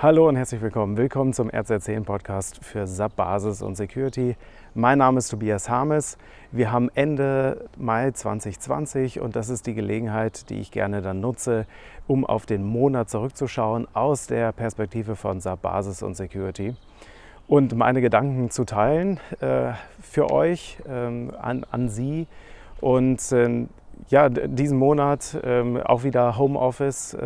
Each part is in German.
Hallo und herzlich willkommen. Willkommen zum RZ10 Podcast für SAP Basis und Security. Mein Name ist Tobias Harmes. Wir haben Ende Mai 2020 und das ist die Gelegenheit, die ich gerne dann nutze, um auf den Monat zurückzuschauen aus der Perspektive von SAP Basis und Security und meine Gedanken zu teilen äh, für euch, ähm, an, an Sie. Und äh, ja, diesen Monat ähm, auch wieder Homeoffice.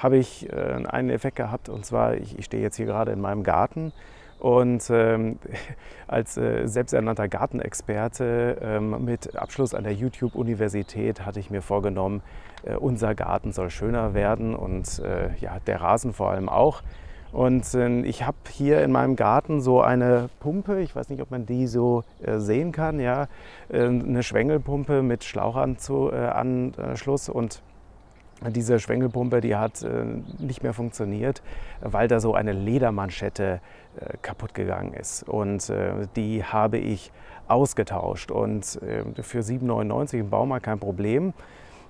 Ähm, habe ich äh, einen Effekt gehabt. Und zwar, ich, ich stehe jetzt hier gerade in meinem Garten und ähm, als äh, selbsternannter Gartenexperte ähm, mit Abschluss an der YouTube-Universität hatte ich mir vorgenommen, äh, unser Garten soll schöner werden und äh, ja, der Rasen vor allem auch. Und äh, ich habe hier in meinem Garten so eine Pumpe, ich weiß nicht, ob man die so äh, sehen kann, ja, äh, eine Schwengelpumpe mit Schlauchanschluss und diese Schwengelpumpe, die hat äh, nicht mehr funktioniert, weil da so eine Ledermanschette äh, kaputt gegangen ist. Und äh, die habe ich ausgetauscht und äh, für 7,99 im Baumarkt kein Problem.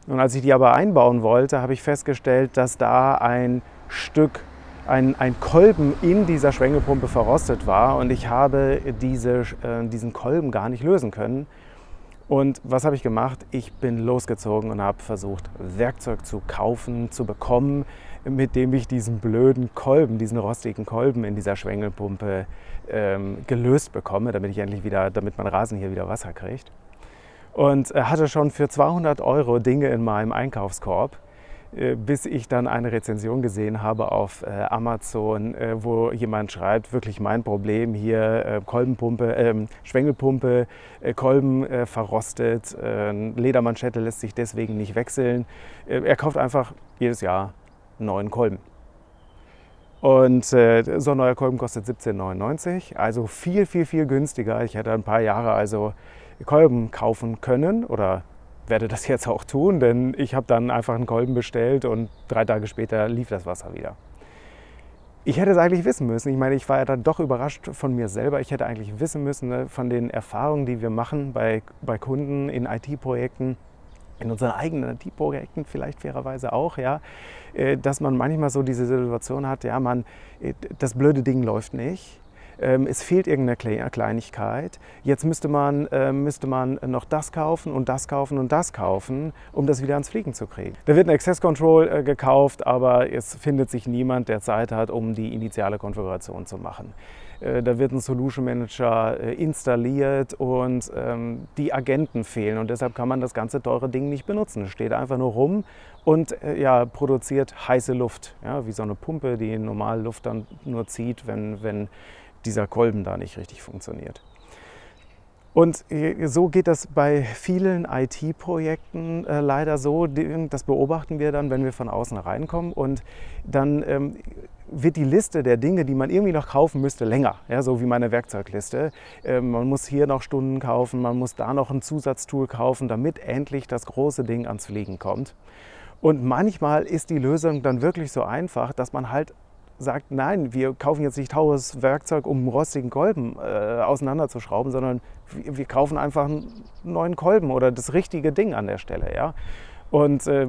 Und als ich die aber einbauen wollte, habe ich festgestellt, dass da ein Stück, ein, ein Kolben in dieser Schwengelpumpe verrostet war und ich habe diese, äh, diesen Kolben gar nicht lösen können. Und was habe ich gemacht? Ich bin losgezogen und habe versucht, Werkzeug zu kaufen, zu bekommen, mit dem ich diesen blöden Kolben, diesen rostigen Kolben in dieser Schwengelpumpe ähm, gelöst bekomme, damit ich endlich wieder, damit mein Rasen hier wieder Wasser kriegt. Und äh, hatte schon für 200 Euro Dinge in meinem Einkaufskorb bis ich dann eine Rezension gesehen habe auf äh, Amazon, äh, wo jemand schreibt, wirklich mein Problem hier, Kolbenpumpe, ähm, Schwengelpumpe, Kolben verrostet, Ledermanschette lässt sich deswegen nicht wechseln. er kauft einfach jedes Jahr neuen Kolben. Und so ein neuer Kolben kostet 17,99, also viel, viel, viel günstiger. Ich hätte ein paar Jahre also Kolben kaufen können oder werde das jetzt auch tun, denn ich habe dann einfach einen Kolben bestellt und drei Tage später lief das Wasser wieder. Ich hätte es eigentlich wissen müssen. Ich meine, ich war ja dann doch überrascht von mir selber. Ich hätte eigentlich wissen müssen ne, von den Erfahrungen, die wir machen bei, bei Kunden in IT-Projekten, in unseren eigenen IT-Projekten vielleicht fairerweise auch, ja, äh, dass man manchmal so diese Situation hat, ja, man, äh, das blöde Ding läuft nicht es fehlt irgendeine Kleinigkeit. Jetzt müsste man, äh, müsste man noch das kaufen und das kaufen und das kaufen, um das wieder ans Fliegen zu kriegen. Da wird ein Access Control äh, gekauft, aber es findet sich niemand, der Zeit hat, um die initiale Konfiguration zu machen. Äh, da wird ein Solution Manager äh, installiert und ähm, die Agenten fehlen und deshalb kann man das ganze teure Ding nicht benutzen. Es steht einfach nur rum und äh, ja, produziert heiße Luft, ja, wie so eine Pumpe, die normal Luft dann nur zieht, wenn, wenn dieser Kolben da nicht richtig funktioniert. Und äh, so geht das bei vielen IT-Projekten äh, leider so. Das beobachten wir dann, wenn wir von außen reinkommen. Und dann ähm, wird die Liste der Dinge, die man irgendwie noch kaufen müsste, länger. Ja, so wie meine Werkzeugliste. Äh, man muss hier noch Stunden kaufen, man muss da noch ein Zusatztool kaufen, damit endlich das große Ding ans Fliegen kommt. Und manchmal ist die Lösung dann wirklich so einfach, dass man halt sagt, nein, wir kaufen jetzt nicht teures Werkzeug, um einen rostigen Kolben äh, auseinanderzuschrauben, sondern wir, wir, kaufen einfach einen neuen Kolben oder das richtige Ding an der Stelle. Ja? Und äh,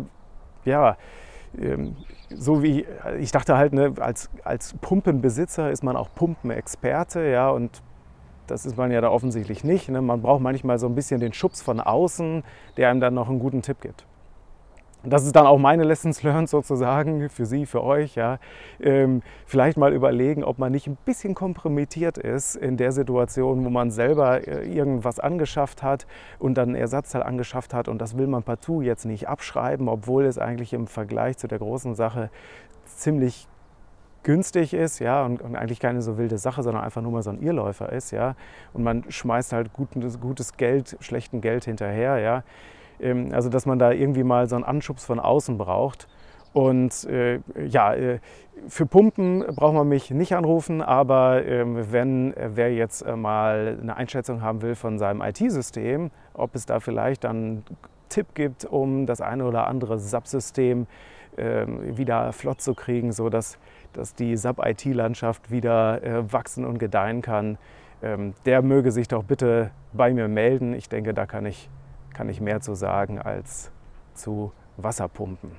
ja, ähm, so wie ich dachte halt, ne, als, als Pumpenbesitzer ist man auch Pumpenexperte, ja, und das ist man ja da offensichtlich nicht. Ne? Man braucht manchmal so ein bisschen den Schubs von außen, der einem dann noch einen guten Tipp gibt das ist dann auch meine Lessons learned sozusagen für Sie, für euch. Ja. Ähm, vielleicht mal überlegen, ob man nicht ein bisschen kompromittiert ist in der Situation, wo man selber äh, irgendwas angeschafft hat und dann ein Ersatzteil angeschafft hat und das will man partout jetzt nicht abschreiben, obwohl es eigentlich im Vergleich zu der großen Sache ziemlich günstig ist, ja, und, und, eigentlich keine so wilde Sache, sondern einfach nur mal so ein Irrläufer ist, ja, und man schmeißt halt gutes, gutes Geld, schlechten Geld hinterher, ja, also dass man da irgendwie mal so einen Anschubs von außen braucht. Und äh, ja, äh, für Pumpen braucht man mich nicht anrufen, aber äh, wenn äh, wer jetzt äh, mal eine Einschätzung haben will von seinem IT-System, ob es da vielleicht dann Tipp gibt, um das eine oder andere SAP-System ähm, wieder flott zu kriegen, sodass dass die SAP-IT-Landschaft wieder äh, wachsen und gedeihen kann, ähm, der möge sich doch bitte bei mir melden. Ich denke, da kann ich kann ich mehr zu sagen als zu Wasserpumpen.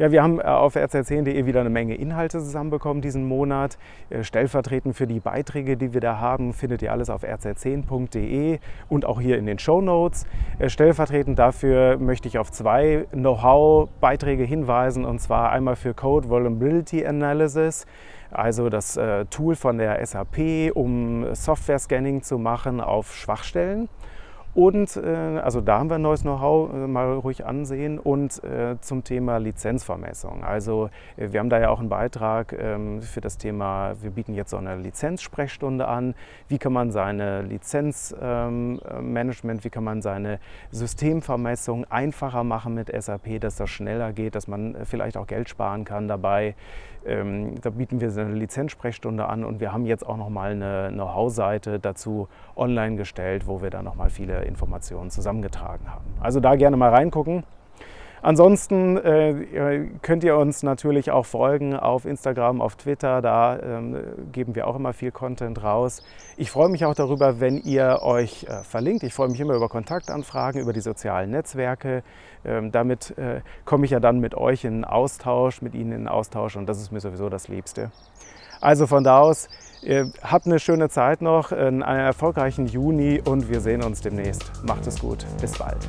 Ja, wir haben äh, auf rz10.de wieder eine Menge Inhalte zusammenbekommen diesen Monat. Äh, stellvertretend für die Beiträge, die wir da haben, findet ihr alles auf rz10.de und auch hier in den Show Notes. Äh, stellvertretend dafür möchte ich auf zwei Know-how-Beiträge hinweisen, und zwar einmal für Code Vulnerability Analysis also das Tool von der SAP, um Software-Scanning zu machen auf Schwachstellen. Und äh, also da haben wir ein neues Know-how, äh, mal ruhig ansehen. Und äh, zum Thema Lizenzvermessung. Also wir haben da ja auch einen Beitrag ähm, für das Thema, wir bieten jetzt so eine Lizenzsprechstunde an. Wie kann man seine Lizenzmanagement, ähm, wie kann man seine Systemvermessung einfacher machen mit SAP, dass das schneller geht, dass man vielleicht auch Geld sparen kann dabei. Ähm, da bieten wir eine Lizenzsprechstunde an und wir haben jetzt auch noch mal eine Know-how-Seite dazu online gestellt, wo wir dann noch mal viele Informationen zusammengetragen haben. Also da gerne mal reingucken. Ansonsten äh, könnt ihr uns natürlich auch folgen auf Instagram, auf Twitter. Da ähm, geben wir auch immer viel Content raus. Ich freue mich auch darüber, wenn ihr euch äh, verlinkt. Ich freue mich immer über Kontaktanfragen, über die sozialen Netzwerke. Ähm, damit äh, komme ich ja dann mit euch in Austausch, mit Ihnen in Austausch und das ist mir sowieso das Liebste. Also von da aus, habt eine schöne Zeit noch, einen erfolgreichen Juni und wir sehen uns demnächst. Macht es gut. Bis bald.